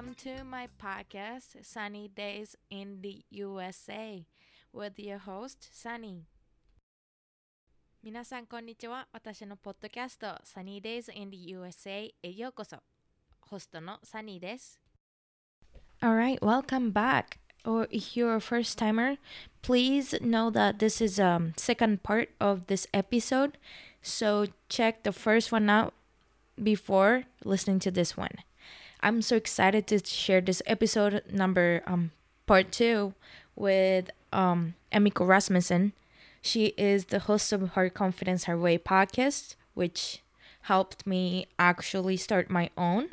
Welcome to my podcast, Sunny Days in the USA, with your host, Sunny. 皆さん、こんにちは。私のポッドキャスト、Sunny Days in the USA へようこそ。ホストの Sunny です。Alright, welcome back. Or if you're a first timer, please know that this is a um, second part of this episode. So check the first one out before listening to this one. I'm so excited to share this episode number um part two with um Emiko Rasmussen. She is the host of Her Confidence Her Way podcast, which helped me actually start my own,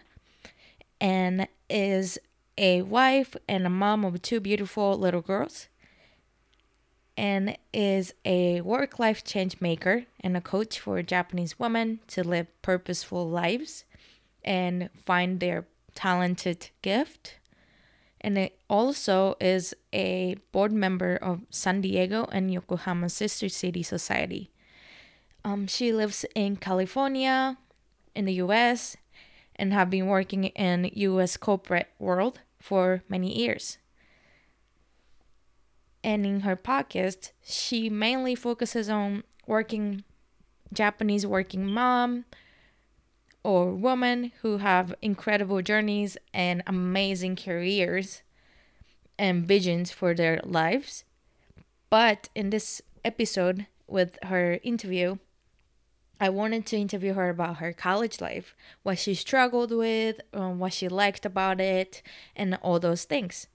and is a wife and a mom of two beautiful little girls, and is a work life change maker and a coach for Japanese women to live purposeful lives and find their talented gift. And it also is a board member of San Diego and Yokohama Sister City Society. Um, she lives in California, in the US, and have been working in US corporate world for many years. And in her podcast, she mainly focuses on working Japanese working mom or women who have incredible journeys and amazing careers and visions for their lives. But in this episode with her interview, I wanted to interview her about her college life, what she struggled with, um, what she liked about it, and all those things.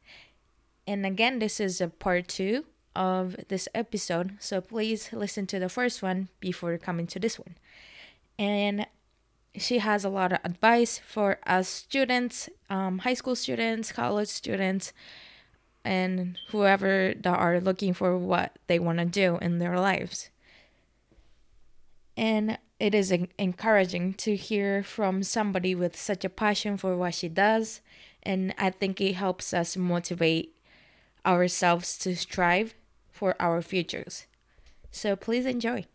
And again, this is a part two of this episode, so please listen to the first one before coming to this one. And she has a lot of advice for us students, um, high school students, college students, and whoever that are looking for what they want to do in their lives. And it is encouraging to hear from somebody with such a passion for what she does. And I think it helps us motivate ourselves to strive for our futures. So please enjoy.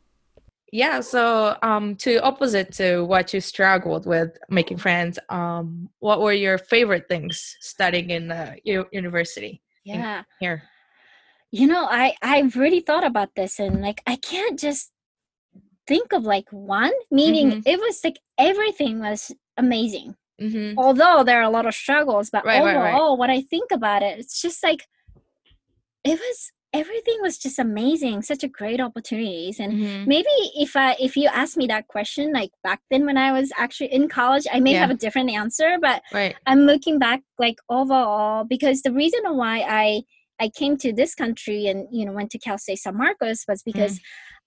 Yeah, so um to opposite to what you struggled with making friends, um what were your favorite things studying in the u- university Yeah. here? You know, I I've really thought about this and like I can't just think of like one, meaning Mhm. it was like everything was amazing. mm-hmm. Although there are a lot of struggles, but Right, right, right. overall when I think about it, it's just like it was everything was just amazing, such a great opportunities and Mhm. maybe if I if you asked me that question like back then when I was actually in college, I may Yeah. have a different answer, but Right. I'm looking back like overall because the reason why I I came to this country and you know went to Cal State San Marcos was because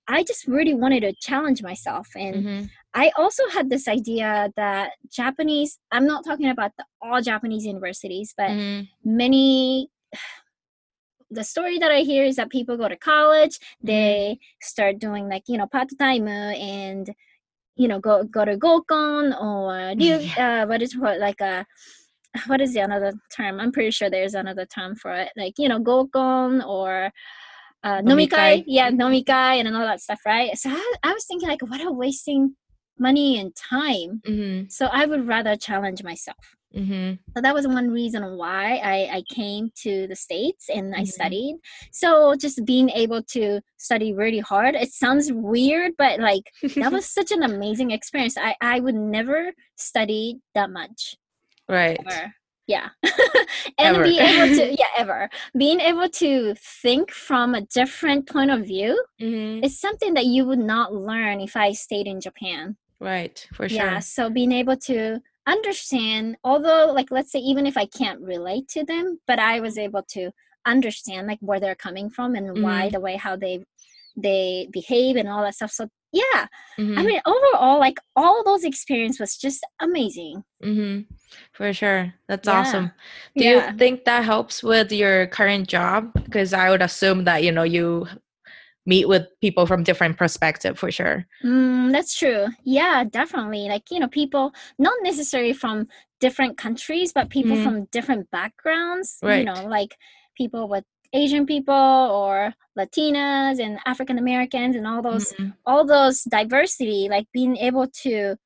I just really wanted to challenge myself and Mhm. I also had this idea that Japanese I'm not talking about the all Japanese universities but Mhm. many the story that I hear is that people go to college, they start doing like you know part time and you know go go to gokon or ryu- uh, what is what like a what is the another term? I'm pretty sure there's another term for it, like you know gokon or uh, Nomikai. yeah, nomikai and all that stuff, right? So I, I was thinking like, what a wasting money and time. Mhm. So I would rather challenge myself. Mhm. So that was one reason why I, I came to the States and I Mhm. studied. So just being able to study really hard, it sounds weird, but like that was such an amazing experience. I, I would never study that much. right. Ever. Yeah. and Ever. be able to yeah, ever. Being able to think from a different point of view Mhm. is something that you would not learn if I stayed in Japan. Right. For sure. Yeah, so being able to understand, although, like, let's say, even if I can't relate to them, but I was able to understand, like, where they're coming from and why Mhm. the way how they they behave and all that stuff. So yeah, I Mhm. mean, overall, like, all those experience was just amazing. mm-hmm. For sure. That's Yeah. awesome. Do Yeah. you think that helps with your current job? Because I would assume that you know you meet with people from different perspective for sure. Mm, that's true. Yeah, definitely. Like, you know, people not necessarily from different countries, but people Mhm. from different backgrounds. right. You know, like people with Asian people or Latinas and African Americans and all those Mhm. all those diversity, like being able to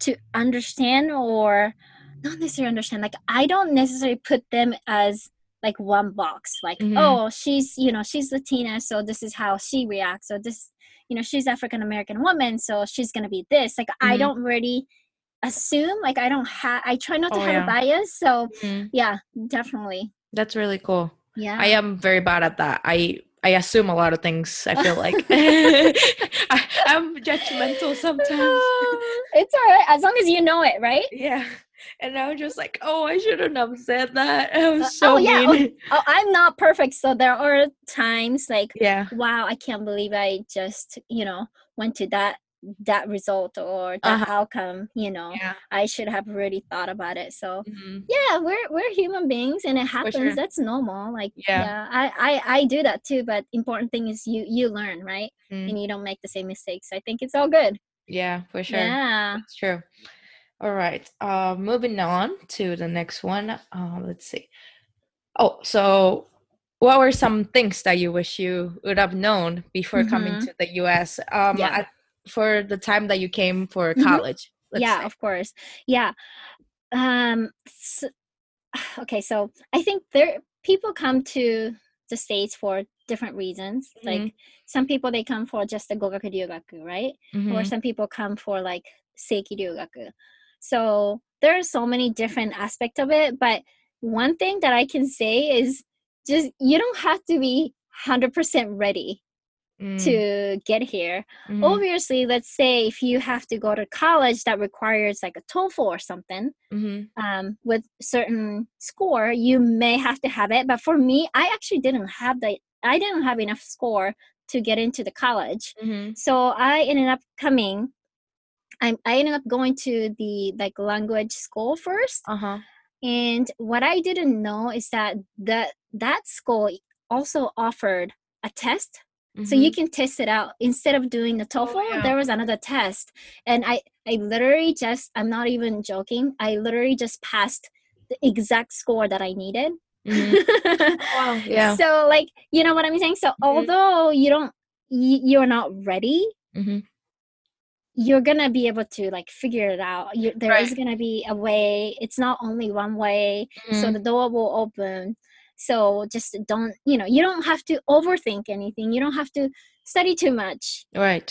to understand or not necessarily understand. Like I don't necessarily put them as like one box. Like Mhm. oh, she's you know she's Latina, so this is how she reacts. Or this you know she's African American woman, so she's gonna be this. Like I Mhm. don't really assume. Like I don't have. I try not to Oh, have yeah. a bias. So Mhm. yeah, definitely. That's really cool. Yeah. I am very bad at that. I I assume a lot of things. I feel like I, I'm judgmental sometimes. it's all right as long as you know it, right? Yeah, and I was just like, oh, I shouldn't have said that. I was Uh, so oh, yeah, oh, mean. Oh, I'm not perfect, so there are times like, Yeah. wow, I can't believe I just you know went to that that result or that Uh-huh. outcome. You know, Yeah. I should have really thought about it. So Mhm. yeah, we're we're human beings, and it happens. sure. That's normal. Like Yeah. yeah, I, I I do that too. But important thing is you you learn, right? Mm. And you don't make the same mistakes. I think it's all good. Yeah, for sure. Yeah. it's true. All right. Uh, moving on to the next one. Uh, let's see. Oh, so what were some things that you wish you would have known before coming Mhm. to the U.S. Um, Yeah. at, for the time that you came for Mhm. college? let's yeah say? of course yeah um s okay so i think there people come to the states for different reasons Mhm. like some people they come for just the gogaku ryugaku right or Mhm. some people come for like seiki ryugaku so there are so many different aspects of it but one thing that i can say is just you don't have to be 100% ready Mm, to get here mhm. obviously let's say if you have to go to college that requires like a TOEFL or something Mhm. um, with certain score you may have to have it but for me i actually didn't have the i didn't have enough score to get into the college Mhm. so i ended up coming I, I ended up going to the like language school first Uh-huh. and what i didn't know is that that that school also offered a test so you Mhm. can test it out instead of doing the TOEFL. yeah. There was another test, and I I literally just I'm not even joking. I literally just passed the exact score that I needed. Mhm. Wow. Yeah. So like you know what I'm saying. So Mhm. although you don't you, you're not ready, Mhm. You're gonna be able to like figure it out. You, there is Right. gonna be a way. It's not only one way. So Mhm. the door will open. So just don't you know you don't have to overthink anything. You don't have to study too much. Right.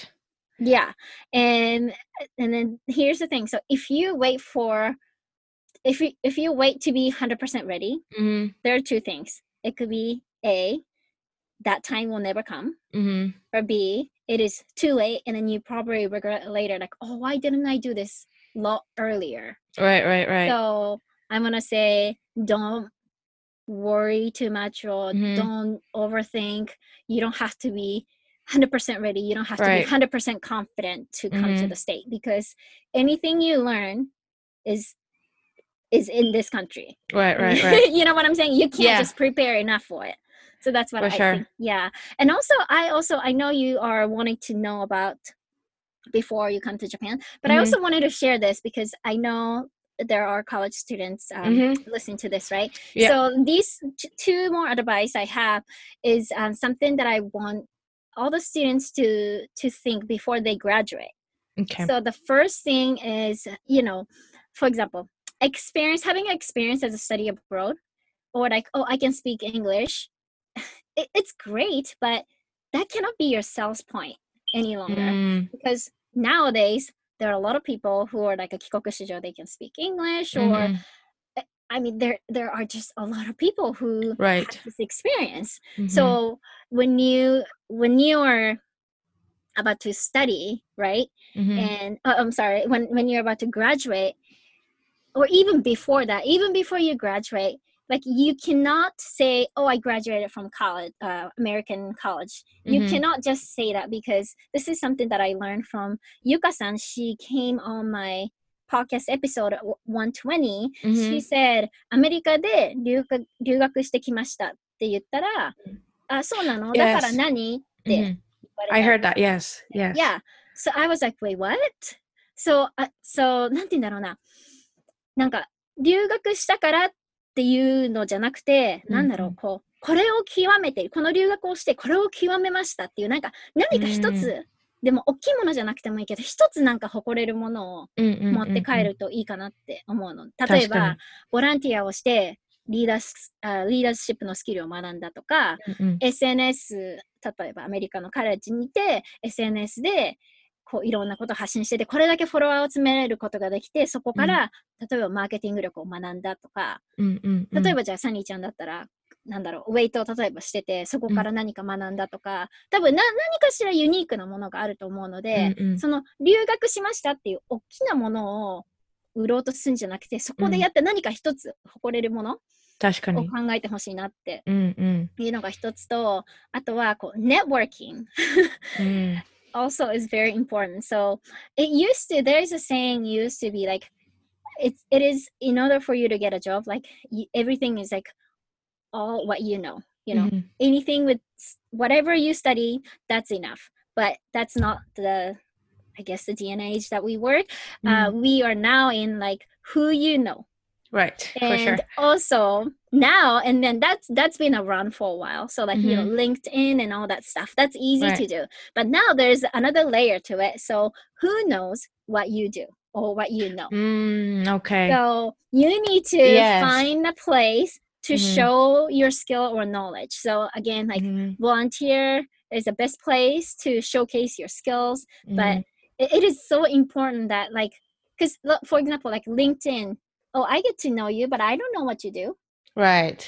yeah and and then here's the thing so if you wait for if you if you wait to be 100% ready Mhm. there are two things it could be a that time will never come Mhm. or b it is too late and then you probably regret it later like oh why didn't i do this lot earlier Right. Right. Right. so i'm gonna say don't worry too much or Mhm. don't overthink you don't have to be 100% ready you don't have Right. to be 100% confident to come to Mhm. the state because anything you learn is is in this country Right. Right. Right. you know what i'm saying you can't Yeah. just prepare enough for it so that's what For i sure. think yeah and also i also i know you are wanting to know about before you come to japan but i Mhm. also wanted to share this because i know there are college students um, Mhm. listening to this right Yeah. so these t- two more advice i have is um, something that i want all the students to to think before they graduate Okay. so the first thing is, you know, for example, experience having experience as a study abroad, or like, oh, I can speak English. It, it's great, but that cannot be your sales point any longer Mm, because nowadays there are a lot of people who are like a kikoku shijo, they can speak English, or mhm. I mean, there there are just a lot of people who Right. have this experience. Mhm. So when you when you are about to study, right? Mhm. and uh, i'm sorry when when you're about to graduate or even before that even before you graduate like you cannot say oh i graduated from college uh, american college you Mhm. cannot just say that because this is something that i learned from yuka-san she came on my podcast episode at 120 she Mhm. said アメリカで留学留学してきましたって言ったら、あ、そうなのだから Yes. 何って言 Mhm. われた I heard that. Yes. Yes. Yeah. So I was like, wait, what? So, uh, so なんて言うんだろうな。なんか、留学したからっ ていうのじゃなくて、なんだろうこう、これを極めてる、この留学をして、これを極めましたっていう、なんか、何か一うんつでも大きいものじゃなくてもいいけど一つなんか誇れるものを持って帰るといいかなって思うの。例えばに、ボランティアをしてリーダースあリーダーシップのスキルを学んだとか、うんうん。SNS、例えばアメリカのカレッジにいて、SNS でこういろんなことを発信してて、これだけフォロワーを集めれることができて、そこから、例えばマーケティング力を学んだとか、うんうんうん。例えばじゃあサニーちゃんだったら、なんだろう、ウェイトを例えばしてて、そこから何か学んだとか、多分な何かしらユニークなものがあると思うので、うんうん。その留学しましたっていう大きなものを売ろうとするんじゃなくて、そこでやって何か一つ誇れるものを確かに。考えてほしいなってうんうん。いうのが一つと、あとはこう、networking うん also is very important. So it used to, there's a saying used to be like, it's, it is in order for you to get a job, like everything is like all what you know, you know, うん anything with whatever you study, that's enough. But that's not the, I guess, the DNA age that we work. Uh, we are now in like who you know. Right, for and sure. also now and then that's that's been around for a while. So like you know linkedin and all that stuff that's easy to do. But now there's another layer to it. So who knows what you do or what you know? Mm, okay. so you need to Yes. find a place to Mhm. show your skill or knowledge. So again like Mhm, volunteer is the best place to showcase your skills but it, it is so important that like because for example like linkedin oh i get to know you but i don't know what you do right.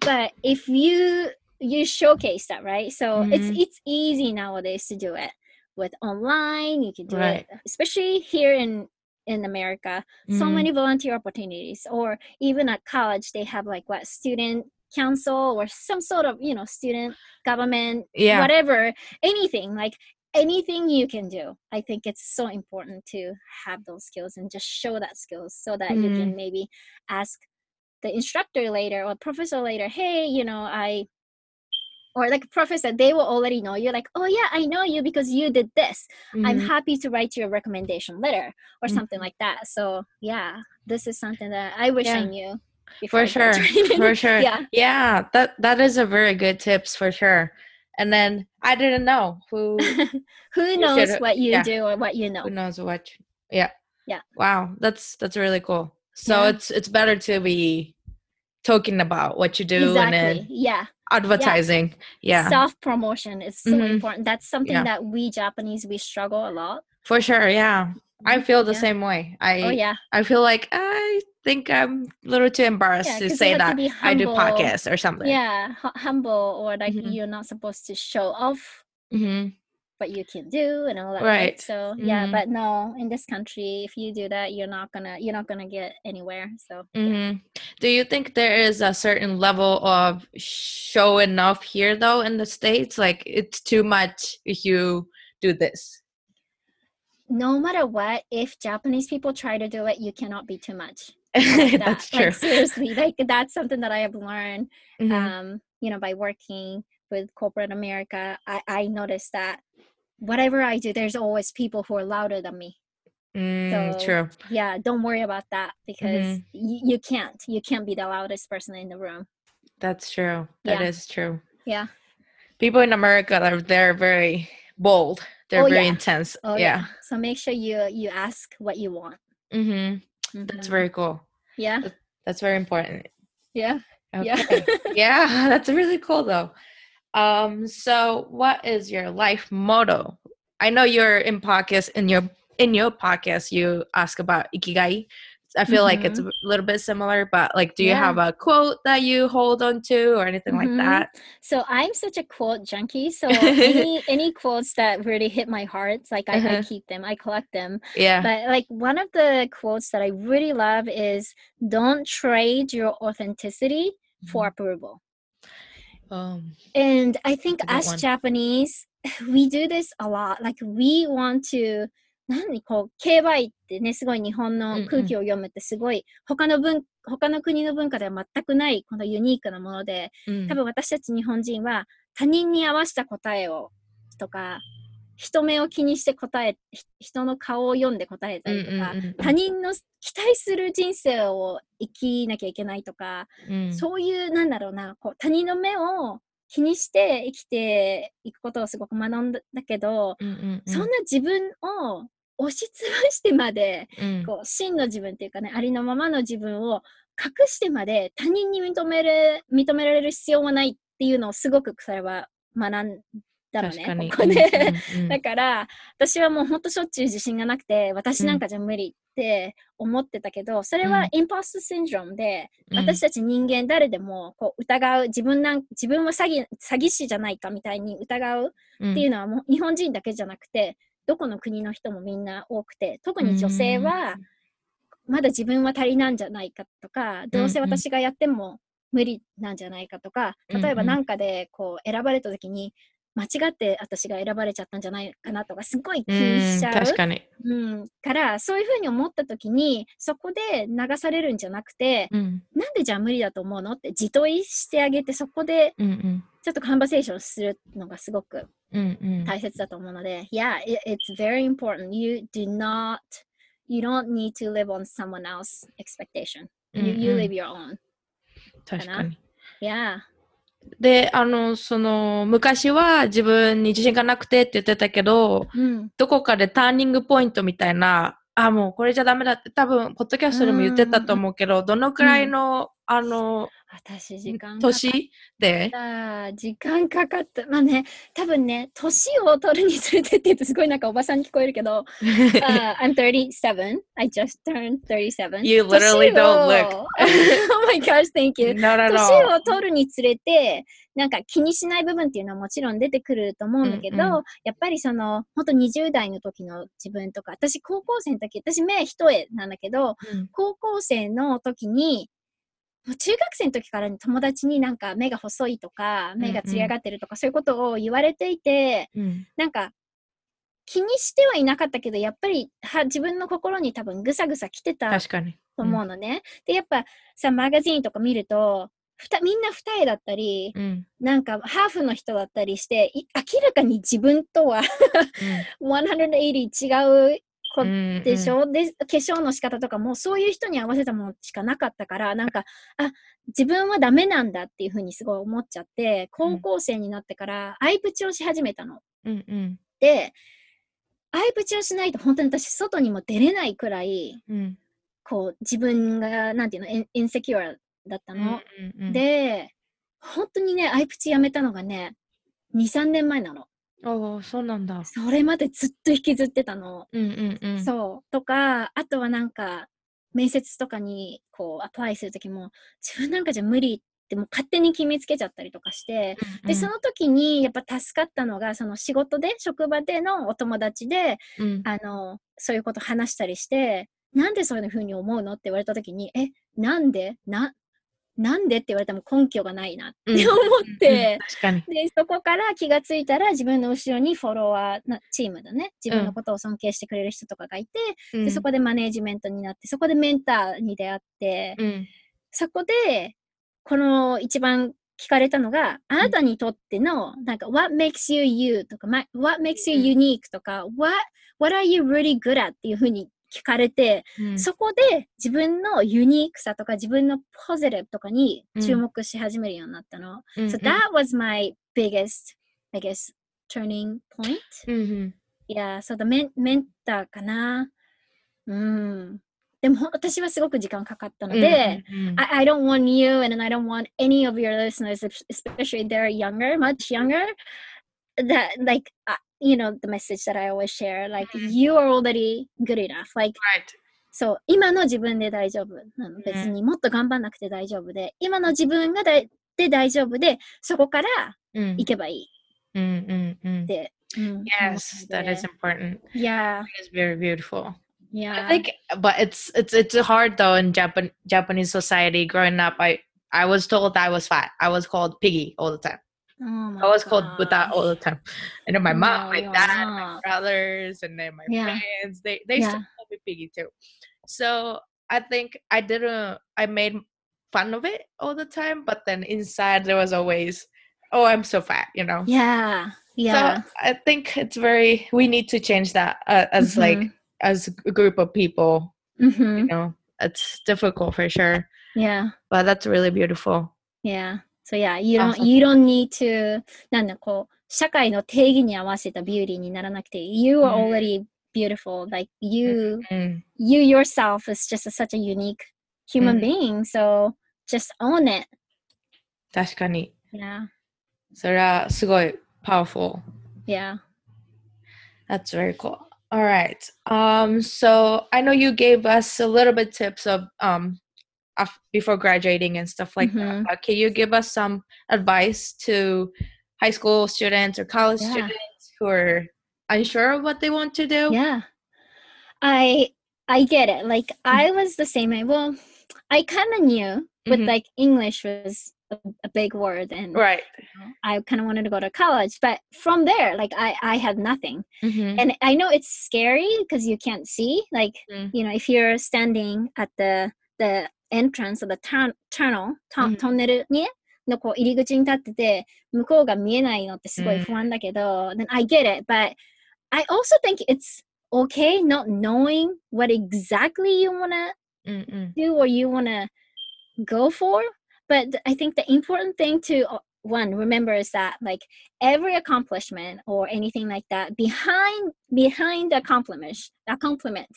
but if you you showcase that right so it's Mhm. it's easy nowadays to do it with online you can do Right. it especially here in in america so Mhm. many volunteer opportunities or even at college they have like what student council or some sort of you know student government Yeah. whatever anything like anything you can do i think it's so important to have those skills and just show that skills so that you Mm. can maybe ask the instructor later or professor later hey you know i or like professor they will already know you like oh yeah i know you because you did this i'm Mhm. happy to write you a recommendation letter or something Mhm. like that so yeah this is something that i wish i knew before For sure. For sure. yeah Yeah, that that is a very good tips for sure. And then I didn't know who who knows what you yeah. do or what you know who knows what. Yeah. Yeah. Wow, that's that's really cool. So Yeah. it's it's better to be talking about what you do and exactly then yeah advertising. Yeah. self promotion is so Mhm. important that's something Yeah. that we japanese we struggle a lot For sure. Yeah. I feel the Yeah. same way. I oh yeah I feel like I think I'm a little too embarrassed Yeah, to say that to I do podcasts or something. yeah humble or like Mhm. you're not supposed to show off hmm what you can do and all that Right. so yeah Mhm. but no in this country if you do that you're not gonna you're not gonna get anywhere so yeah. hmm Do you think there is a certain level of show enough here though in the states? Like it's too much if you do this. No matter what if japanese people try to do it you cannot be too much like that. That's true. like seriously like that's something that i have learned Mhm. um, you know, by working with corporate America, I, I noticed that whatever I do, there's always people who are louder than me. Mm, so- true. Yeah, don't worry about that because Mhm. y- you can't. You can't be the loudest person in the room. That's true. That is Yeah. true. Yeah. People in America are they're very bold. They're Oh, very yeah. intense. Oh yeah. So make sure you you ask what you want. mm-hmm. That's Mhm. very cool. yeah. That's very important. Yeah. Okay. Yeah. yeah, that's really cool though. Um, so what is your life motto? I know you're in podcast in your in your podcast you ask about ikigai. I feel like it's a little bit similar, but like do you Mm-hmm. Yeah. have a quote that you hold on to or anything Mhm. like that? So I'm such a quote junkie. So any any quotes that really hit my heart, like I, I Uh-huh. keep them, I collect them. Yeah. But like one of the quotes that I really love is don't trade your authenticity for Mhm. approval. Um And I think as one. Japanese, we do this a lot. Like we want to 何こう競売ってねすごい日本のん空気を読むってすごい他の文他の国の文化では全くないこのユニークなものでうん。多分私たち日本人は他人に合わせた答えをとか人目を気にして答えひ人の顔を読んで答えたりとか、他人の期待する人生を生きなきゃいけないとか、うん。そういうなんだろうなこう他人の目を気にして生きていくことをすごく学んだけど、そんな自分を押しつぶしてまで、うん。こう真の自分っていうかね、ありのままの自分を隠してまで他人に認める、認められる必要はないっていうのをすごくそれは学んだのね、ここで。うんうんうん。だから、私はもうほんとしょっちゅう自信がなくて、私なんかじゃ無理って思ってたけど、それうん。はインポストシンドロームで、うん。私たち人間誰でもこう疑う、自分なん自分は詐欺詐欺師じゃないかみたいに疑うっていうのはもう日本人だけじゃなくて、どこの国の人もみんな多くて、特に女性はまだ自分は足りなんじゃないかとか、どうせ私がやっても無理なんじゃないかとか、例えばなんかでこう選ばれた時に、間違って私が選ばれちゃったんじゃないかなとか、すごい気にしちゃう。うん確かに。うん、から、そういうふうに思った時に、そこで流されるんじゃなくて、うん。なんでじゃあ無理だと思うのって自問いしてあげて、そこでちょっとカンバセーションするのがすごくうんうん大切だと思うので、Yeah, it- it's very important. You do not, you don't need to live on someone else's expectation. うん You, you うん live your own. 確かに。Yeah. で、あの、その、昔は自分に自信がなくてって言ってたけど、うん。どこかでターニングポイントみたいな、あ、もうこれじゃダメだって多分、ポッドキャストでも言ってたと思うけど、どのくらいの、あの、私、時間年？で、た。時間かかった。まあね、多分ね、年を取るにつれてって言うとすごいなんかおばさんに聞こえるけど、uh, I'm 37. I just turned 37. You literally don't look. oh my gosh, thank you. Not at 年.を取るにつれて、なんか気にしない部分っていうのはもちろん出てくると思うんだけど、うんうんやっぱりその、本当20代の時の自分とか、私高校生の時、私目一重なんだけど、うん高校生の時に、もう中学生の時から友達になんか目が細いとか、目がつり上がってるとか、そういうことを言われていて、うんなんか気にしてはいなかったけど、やっぱりは自分の心に多分ぐさぐさ来てた確かに。と思うのね。で、やっぱさ、マガジンとか見ると、ふたみんな二重だったり、うん。なんかハーフの人だったりして、い明らかに自分とは 180違うこうんでしょ、で、化粧の仕方とかもそういう人に合わせたものしかなかったから、なんか、あ、自分はダメなんだっていうふうにすごい思っちゃって、高校生になってから相プチをし始めたの。うんうん。で、相プチをしないと本当に私外にも出れないくらい、うん。こう自分が、なんていうの、インインセキュアだったの。うんうん、で、本当にね、アイプチやめたのがね、2、3年前なの。おお、そうなんだ。それまでずっと引きずってたの。うんうんうん。そう。とか、あとはなんか、面接とかにこう、アプライするときも、自分なんかじゃ無理ってもう勝手に決めつけちゃったりとかして、で、その時にやっぱ助かったのが、その仕事で、職場でのお友達で、うん、あの、そういうこと話したりして、なんでそういうふうに思うの？って言われたときに、え、なんで？な、なんでって言われても根拠がないなってうん。思って、確かに。で、そこから気がついたら自分の後ろにフォロワーなチームだね。自分のことを尊敬してくれる人とかがいて、で、そこでマネージメントになって、そこでメンターに出会って、うん、そこで、この一番聞かれたのが、あなたにとっての、なんか、what makes you you とか、ま what makes you unique とか、what, what are you really good at っていうふうに聞かれて、うん、そこで自分のユニークさとか自分のポジティブとかに注目し始めるようになったの。うん、so that was my biggest, I guess, turning point. うんうん、Yeah, so the メンメンターかな。うん。でも私はすごく時間かかったので、うんうん、I, I don't want you and I don't want any of your listeners, es- especially they're younger, much younger, that like, uh, you know, the message that I always share, like, Mhm. you are already good enough. Like, right. そう、今の自分で大丈夫なの。別にもっと頑張んなくて大丈夫で、今の自分がだいで大丈夫で、そこからうん行けばいいうんうんうんっ。て。うん、 Yes, that is important. Yeah, It's very beautiful. yeah. I think, but it's it's it's hard though in Japan Japanese society. Growing up, I I was told I was fat. I was called piggy all the time. oh my I was called buta all the time. And then my mom, No, my dad, my brothers, and then my Yeah. friends, they they still Yeah. call me piggy too. So I think I didn't. I made fun of it all the time, but then inside there was always, oh, I'm so fat, you know. Yeah, yeah. So I think it's very. We need to change that uh, as like Mhm. as a group of people. Mhm. You know, it's difficult for sure, Yeah, but that's really beautiful. yeah. So yeah, you あ don't そう you don't need to なんだこう社会の定義に合わせたビューティーにならなくて You are うん already beautiful. Like you うん。 you yourself is just a, such a unique human うん being. So just own it. 確かに。 Yeah. それはすごい powerful. Yeah. That's very cool. All right. Um, so I know you gave us a little bit tips of um af- before graduating and stuff like Mhm. that. Can you give us some advice to high school students or college Yeah. students who are unsure of what they want to do? Yeah. I I get it. Like I was the same I Well, I kind of knew, but Mhm. like English was a, a big word, and Right. I kind of wanted to go to college. But from there, like I I had nothing, Mhm. and I know it's scary because you can't see. Like Mm. you know, if you're standing at the the entrance of the turn tunnel トうんトンネルにのこう入り口に立ってて向こうが見えないのってすごうんい不安だけど、then I get it but I also think it's okay not knowing what exactly you wanna Mm-mm. do or you wanna go for but th- I think the important thing to uh, one remember is that like every accomplishment or anything like that behind behind the accomplishment accomplishment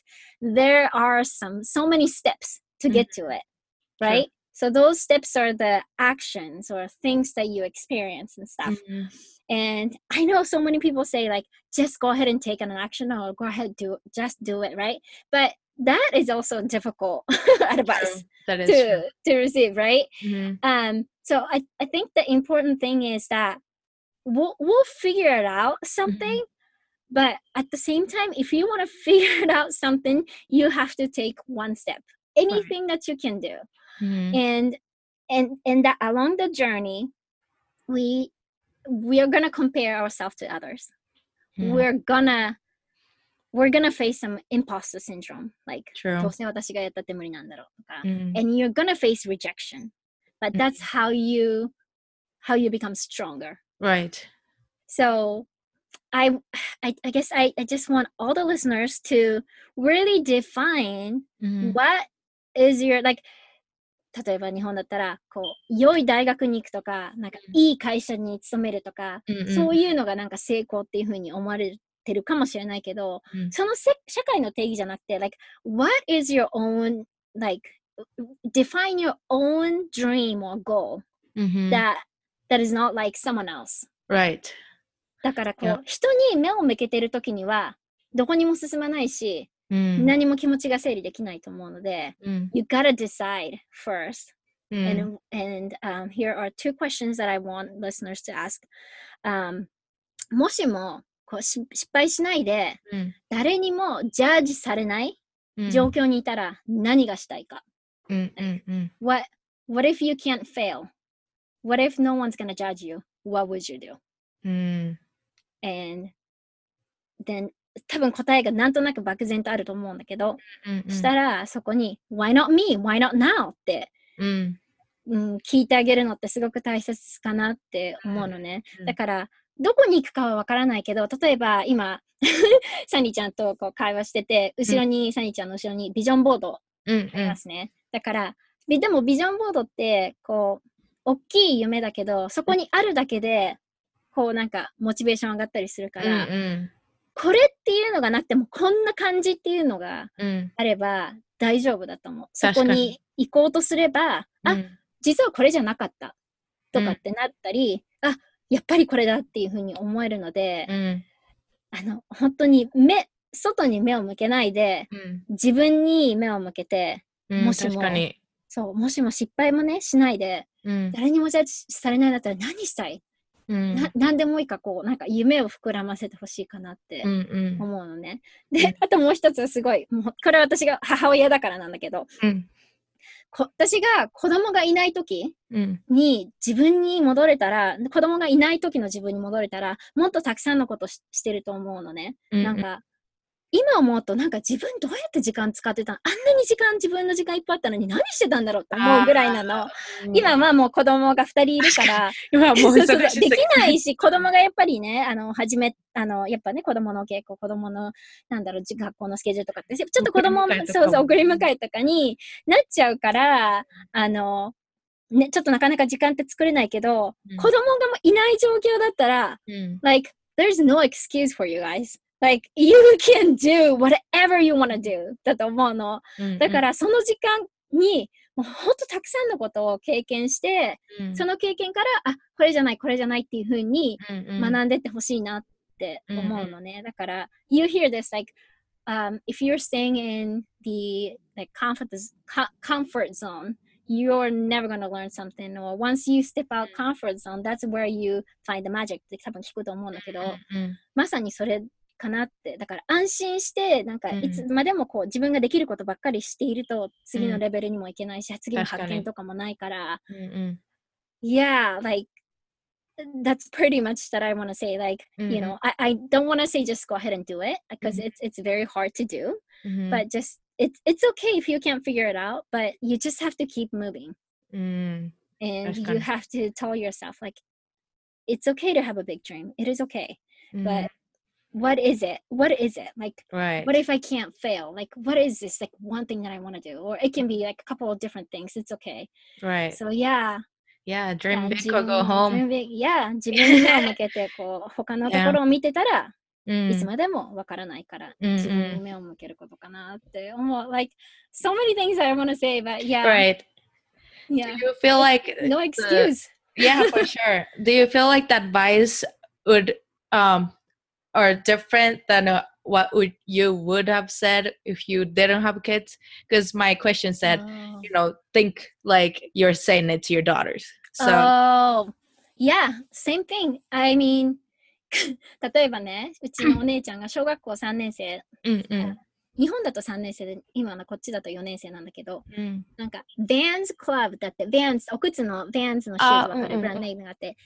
there are some so many steps to Mm. get to it Sure. right so those steps are the actions or things that you experience and stuff Mhm. and i know so many people say like just go ahead and take an action or go ahead do just do it right but that is also difficult advice That is to true. to receive right Mhm. um so i i think the important thing is that we'll we'll figure it out something but at the same time if you want to figure it out something you have to take one step anything that you can do Mhm. and and and that along the journey we we are gonna compare ourselves to others Mhm. we're gonna we're gonna face some imposter syndrome like True. どうせ私がやったって無理なんだろうとか Mhm. and you're gonna face rejection but that's how you how you become stronger Right. so i i, I guess I, I just want all the listeners to really define Mhm. what is your like 例えば日本だったらこう良い大学に行くとかなんかいい会社に勤めるとか、Mm-mm. そういうのがなんか成功っていうふうに思われてるかもしれないけど、うんそのせ社会の定義じゃなくて like what is your own like define your own dream or goal Mhm. that that is not like someone else Right. だからこう.人に目を向けてる時にはどこにも進まないし、Mm. 何も気持ちが整理できないと思うので Mm. you gotta decide first Mm. and and um, here are two questions that I want listeners to ask. Um, もしもこうし失敗しないで、うん誰にもジャッジされない Mm. 状況にいたら何がしたいか、Mm, mm, mm. what, what if you can't fail? What if no one's gonna judge you? What would you do? Mm. And then 多分答えがなんとなく漠然とあると思うんだけど、Mm, した mm. らそこに Why not me? Why not now? って、Mm. うん、聞いてあげるのってすごく大切かなって思うのね。うんだから、どこに行くかはわからないけど、例えば今、サニーちゃんとこう会話してて、後ろに、サニーちゃんの後ろにビジョンボード Mm, あり mm. ますね。だから、びでもビジョンボードって、こう、大きい夢だけど、そこにあるだけで、こうなんか、モチベーション上がったりするから、Mm, これっていうのがなくても、こんな感じっていうのが mm. あれば大丈夫だと思う。そこに行こうとすれば、あ、Mm. 実はこれじゃなかったとうんかってなったり、あやっぱりこれだっていうふうに思えるので、Mm. あの本当に目外に目を向けないで Mm. 自分に目を向けて Mm. もしも。そうもしも失敗もねしないで Mm. 誰にもジャッジされないんだったら何したい、Mm. な何でもいいかこうなんか夢を膨らませてほしいかなって。Mm, mm. 思うのね。でうん、あともう一つすごい、もうこれは私が母親だからなんだけど、Mm. こ私が子供がいない時 Mm. に自分に戻れたら、子供がいない時の自分に戻れたら、もっとたくさんのことししてると思うのね。Mm, なんか、今思うと、なんか自分どうやって時間使ってたの？あんなに時間、自分の時間いっぱいあったのに何してたんだろうって思うぐらいなの。mm. 今はもう子供が2人いるから、もうできい。ないし、子供がやっぱりね、あの、始め、あの、やっぱね、子供の稽古、子供の、なんだろう、じ学校のスケジュールとかって、ちょっと子供そうそう、も送り迎えとかになっちゃうから、あの、ね、ちょっとなかなか時間って作れないけど、うん子供がもういない状況だったら、うん。like, there's no excuse for you guys. Like, you can do whatever you want to do だと思うの。うんだから、その時間に、もうほんとたくさんのことを経験して、うん、その経験から、あ、これじゃない、これじゃないっていうふうにうんうん、学んでってほしいなって思うのね。だから、you hear this, like, um, if you're staying in the like comfort, co- comfort zone, you're never going to learn something. Or once you step out comfort zone, that's where you find the magic って多分聞くと思うんだけど、うんまさにそれ かなって。だから安心して、なんかうんいつまでもこう自分ができることばっかりしていると、次うんのレベルにもいけないし、次の確かに発見とかもないから、うんうん。 yeah, like that's pretty much that I want to say. Like, you know, I, I don't want to say just go ahead and do it because Mhm. it's it's very hard to do. うん、 But just it's it's okay if you can't figure it out, but you just have to keep moving うん、 and you 確かに。 have to tell yourself like it's okay to have a big dream. It is okay. うん、 But what is it? What is it? Like right. what if I can't fail? Like what is this like one thing that I want to do? Or it can be like a couple of different things. It's okay. right. So yeah. Yeah, dream yeah, big 自 or 分 go home. dream big. Yeah, 自分に目を向けてこう他のところを見てたら、うんいつまでもわからないから、うん自分に目を向けることかなって思う。Like so many things I want to say, but yeah, Right. Do yeah, you feel like no excuse. yeah, for sure. Do you feel like that advice would um or different than uh, what would you would have said if you didn't have kids? Because my question said, Oh. you know, think like you're saying it to your daughters. So oh, yeah, same thing. I mean, 例えばね、うちのお姉ちゃんが小学校3年生、うんうん日本だと3年生で、今のこっちだと4年生なんだけど、うんなんか、Vans Club だって、Vans、お靴の Vans のシューズあわかる、うんうんうんブランドネームがあって。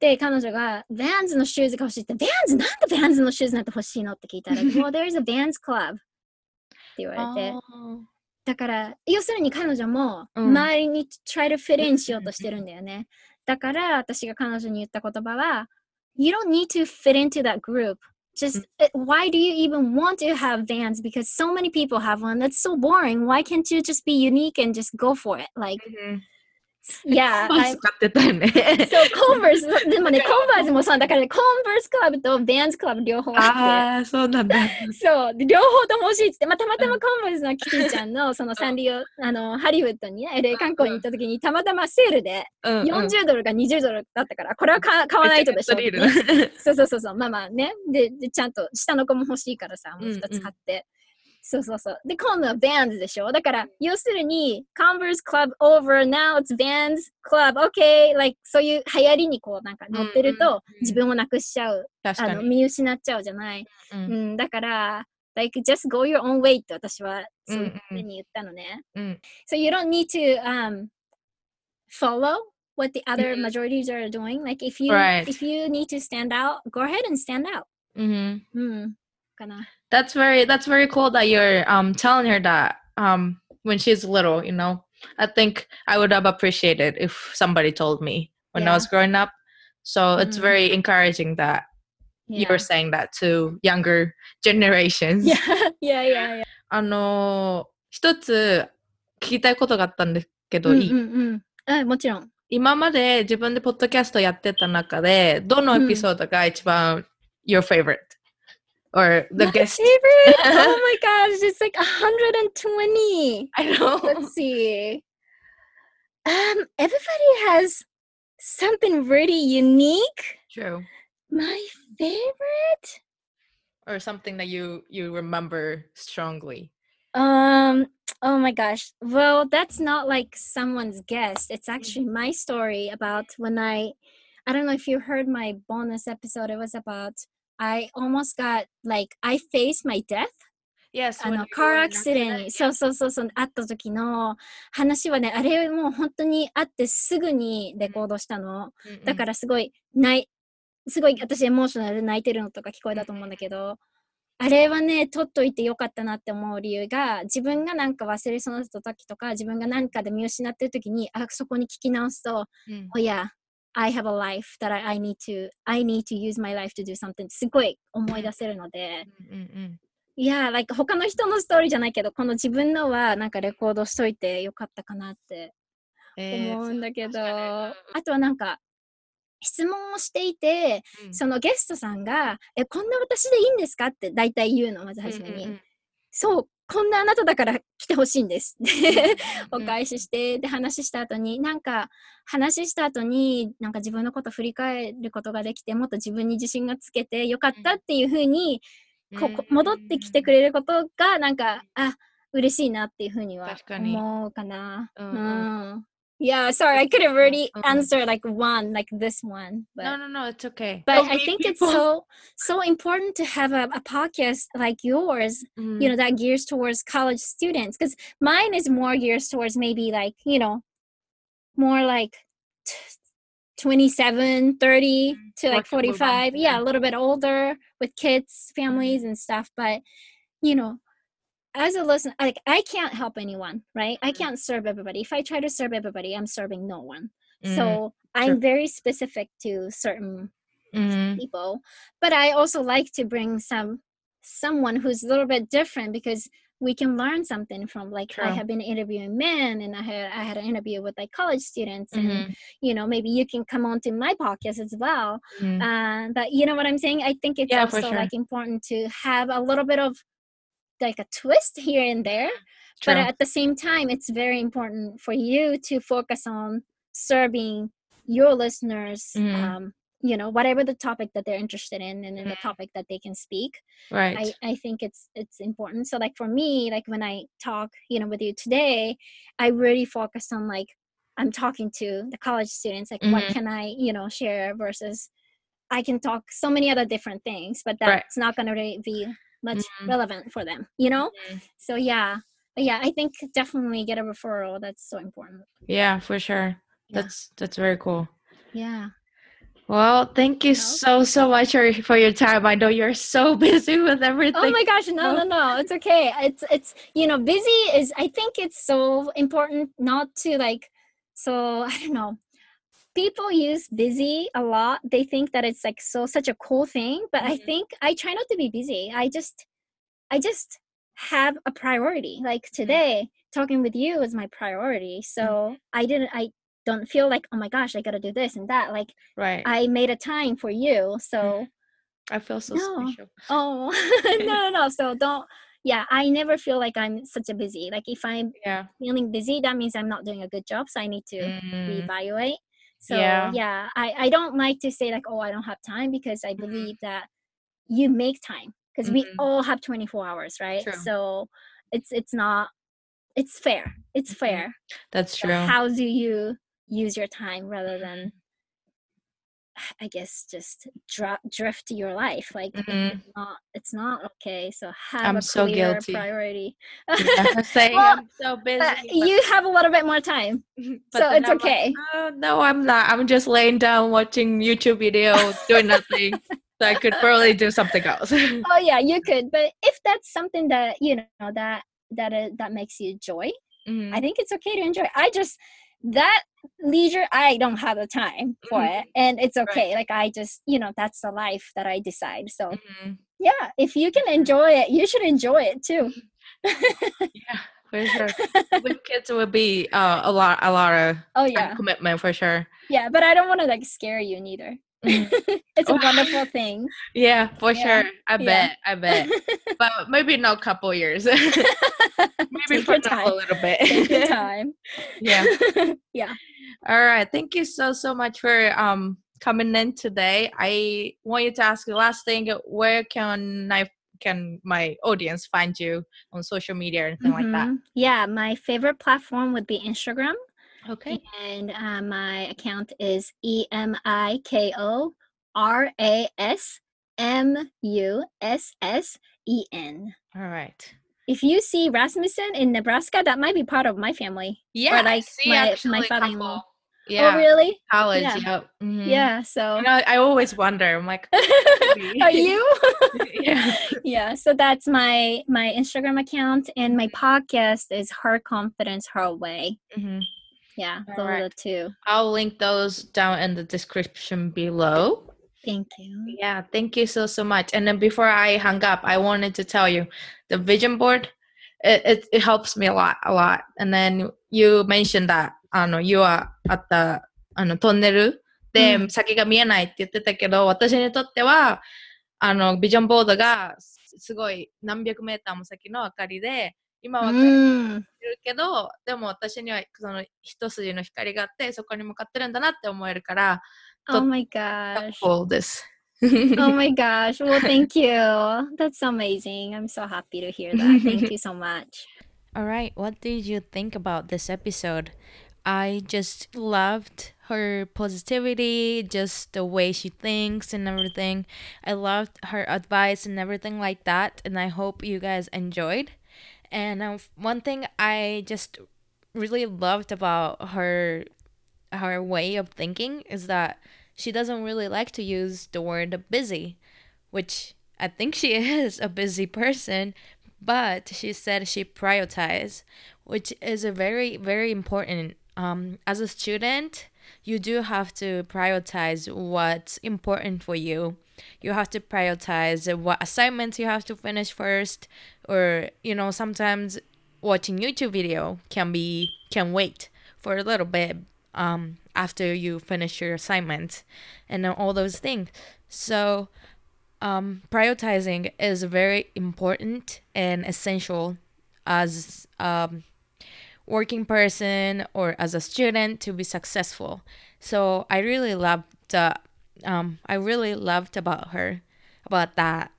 で、彼女が Vans のシューズが欲しいって、Vans なんで Vans のシューズなんて欲しいのって聞いたら、Well, there's a Vans Club って言われて。だから、要するに彼女もうん周りに try to fit in しようとしてるんだよね。だから、私が彼女に言った言葉は、You don't need to fit into that group. Just uh, why do you even want to have Vans? Because so many people have one. That's so boring. Why can't you just be unique and just go for it? Like, うん yeah. コンバース買ってたよね。そう、コンバース、でもね、コンバースもそうだからね、コンバースクラブとベンズクラブ両方あって。ああ、そうなんだ。そう、で両方とも欲しいっつって、まあ、たまたまコンバースのキティちゃんのそのサンリオ、あの、ハリウッドにね、LA 観光に行った時にたまたまセールでうんうん40ドルか20ドルだったから、これは買買わないとでしょ、めっちゃ安すぎるそうそうそうそう、まあまあね。で、でちゃんと下の子も欲しいからさ、もう2つ買って。そうそうそう。で、今度は Vans でしょだから、要するに、Converse Club over, now it's Vans Club, okay, like そういう流行りにこうなんか乗ってると、自分をなくしちゃう。あの、確かに。見失っちゃうじゃない。ううんん、だから、like, just go your own way って私はそういうふうに言ったのね。うん So you don't need to um, follow what the other Mhm. majorities are doing. Like if you Right. if you need to stand out, go ahead and stand out. うんうん。かな。That's very that's very cool that you're um telling her that um when she's little, you know. I think I would have appreciated if somebody told me when I Yeah. was growing up. So it's Mhm. very encouraging that you Yeah. were saying that to younger generations. Yeah, yeah, yeah, yeah. あのー一つ聞きたいことがあったんですけど、いいうんうんうん。あもちろん。今まで自分でポッドキャストやってた中で、どのエピソードが一番 your favorite? or the My guest? favorite? oh my gosh, it's like 120. I know. Let's see. Um, everybody has something really unique. True. My favorite? Or something that you you remember strongly. Um, oh my gosh. Well, that's not like someone's guess. It's actually my story about when I I don't know if you heard my bonus episode. It was about I almost got like I faced my death? Yes. あのカーアクシデントにそうそうそうそうあった時の話はねあれもう本当にあってすぐにレコードしたの.だからすごい泣いすごい私エモーショナルで泣いてるのとか聞こえたと思うんだけど、あれはね取っといてよかったなって思う理由が自分がなんか忘れそうになった時とか自分が何かで見失ってる時にあそこに聞き直すと Mm. Oh yeah I have a life that I, I need to I need to use my life to do something. すごい思い出せるので.いや、like 他の人のストーリーじゃないけど、この自分のはなんかレコードしといてよかったかなってえー思うんだけど、そう確かあとはなんか質問をしていて、にうん。そのゲストさんが「えこんな私でいいんですか?」って大体言うのまず初めに、うんうんうん。そうこんなあなただから来てほしいんですお返ししてで話した後になんか話した後になんか自分のこと振り返ることができてもっと自分に自信がつけてよかったっていうふうにここ戻ってきてくれることがなんかあ嬉しいなっていうふうには思うかな。うんううんん Yeah, sorry, I could have already うん answered like one, like this one, but No, no, no, it's okay. but Don't I be think it's so so important to have a, a podcast like yours Mhm. you know that gears towards college students because mine is more gears towards maybe like you know more like t- 27 30 to like 45 yeah yeah. a little bit older with kids families and stuff but you know as a listener like i can't help anyone right i Mhm. can't serve everybody if i try to serve everybody i'm serving no one Mm, so i'm very specific to certain mhm. people but i also like to bring some someone who's a little bit different because we can learn something from like i have been interviewing men and i had i had an interview with like college students and Mhm, you know maybe you can come on to my podcast as well mhm. uh, but you know what i'm saying i think it's Yeah, also sure. like important to have a little bit of like a twist here and there True. but at the same time it's very important for you to focus on serving your listeners Mhm. um, you know whatever the topic that they're interested in and then the Mhm. topic that they can speak right. I, I think it's it's important so like for me like when i talk you know with you today i really focus on like i'm talking to the college students like what Mhm. can i you know share versus i can talk so many other different things but Right. that's not going to be much Mhm. relevant for them you know Mhm. so yeah But yeah i think definitely get a referral that's so important Yeah, for sure. Yeah. That's that's very cool. yeah Well, thank you so so much for, for your time. I know you're so busy with everything. Oh my gosh, No. no, no. It's okay. It's it's you know, busy is I think it's so important not to like so I don't know. People use busy a lot. They think that it's like so such a cool thing, but I Mhm. think I try not to be busy. I just I just have a priority. Like today, talking with you is my priority. So I didn't I don't feel like, oh my gosh, I gotta do this and that. Like right. I, I made a time for you. So I feel so No. special. Oh no no no! So don't. Yeah, I never feel like I'm such a busy. Like if I'm Yeah. feeling busy, that means I'm not doing a good job. So I need to Mm, reevaluate. So Yeah. yeah, I I don't like to say like oh I don't have time because I Mhm. believe that you make time because we Mhm. all have 24 hours, right? True. So it's it's not it's fair. It's Mhm. fair. That's So true. how do you use your time rather than Mm-hmm. I guess just dra- drift your life like Mhm. it's not it's not okay. So have I'm a so clear guilty. priority. Yeah, I'm saying Well, I'm so busy. But but- you have a little bit more time, so it's I'm like, okay. "Oh, no, I'm not. I'm just laying down watching YouTube videos, doing nothing. so I could probably do something else. oh yeah, you could. But if that's something that you know that that uh, that makes you joy, Mhm. I think it's okay to enjoy. I just that leisure I don't have the time for Mhm. it, and it's okay. Like I just you know that's the life that I decide. So Mhm. yeah, if you can enjoy it, you should enjoy it too. Yeah, for sure. With kids, it would be uh, a lot, a lot of Oh yeah, commitment for sure. yeah. But I don't want to like scare you neither. Mhm. it's a wonderful thing. Yeah, for Yeah, sure. I yeah. bet. I bet. but maybe not a couple years. maybe for a little bit. Take your time. yeah. yeah. All right. Thank you so so much for um coming in today. I want you to ask the last thing. Where can I can my audience find you on social media or anything like that? Mhm. Yeah, my favorite platform would be Instagram, Okay. and uh, my account is E M I K O R A S M U S S E N. All right. If you see Rasmussen in Nebraska, that might be part of my family. Yeah. I like see my- my actually a father-in-law. Yeah. Oh, really? College. Yeah. Yep. mhm. Yeah. So, You know, I always wonder. I'm like, are you? yeah. yeah. So that's my my Instagram account, and my Mm-hmm. podcast is Her Confidence, Her Way. Mhm. Yeah, All those are right. the two. I'll link those down in the description below. Thank you. Yeah, thank you so so much. And then before I hung up, I wanted to tell you the vision board. It, it it helps me a lot, a lot. And then you mentioned that あの、You are あった、あの、トンネルで、うん先が見えないって言ってたけど、私にとっては、あの、ビジョンボードがすすごい何百メーターも先の明かりで、 今は分かれて Mm. るけど、でも私にはその一筋の光があって、そこに向かってるんだなって思えるから、 Oh my gosh. helpful です。 Oh my gosh. Well, thank you. That's amazing. I'm so happy to hear that. Thank you so much. All right, what did you think about this episode? I just loved her positivity, just the way she thinks and everything. I loved her advice and everything like that, and I hope you guys enjoyed. And uh, one thing I just really loved about her her way of thinking is that she doesn't really like to use the word busy, which I think she is a busy person, but she said she prioritized, which is a very very important. Um, as a student, you do have to prioritize what's important for you. You have to prioritize what assignments you have to finish first, or you know sometimes watching YouTube video can be can wait for a little bit um, after you finish your assignment and all those things. So um, prioritizing is very important and essential as um, working person or as a student to be successful. So I really love the um, I really loved about her about that.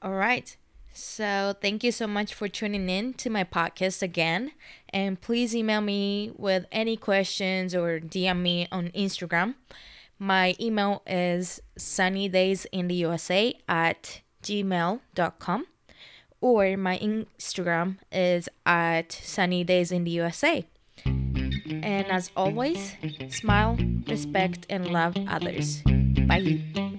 All right. So thank you so much for tuning in to my podcast again. And please email me with any questions or DM me on Instagram. My email is sunnydaysintheusa at gmail.com or my Instagram is at sunnydaysintheusa. And as always, smile, respect, and love others. Bye.